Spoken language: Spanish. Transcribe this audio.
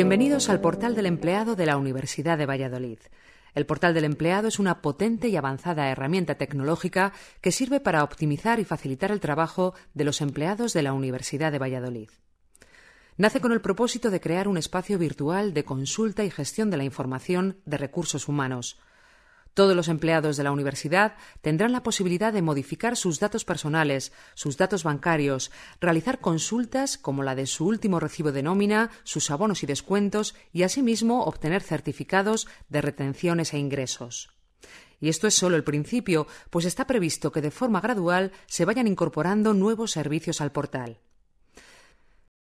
Bienvenidos al portal del empleado de la Universidad de Valladolid. El portal del empleado es una potente y avanzada herramienta tecnológica que sirve para optimizar y facilitar el trabajo de los empleados de la Universidad de Valladolid. Nace con el propósito de crear un espacio virtual de consulta y gestión de la información de recursos humanos, todos los empleados de la universidad tendrán la posibilidad de modificar sus datos personales, sus datos bancarios, realizar consultas como la de su último recibo de nómina, sus abonos y descuentos y asimismo obtener certificados de retenciones e ingresos. Y esto es solo el principio, pues está previsto que de forma gradual se vayan incorporando nuevos servicios al portal.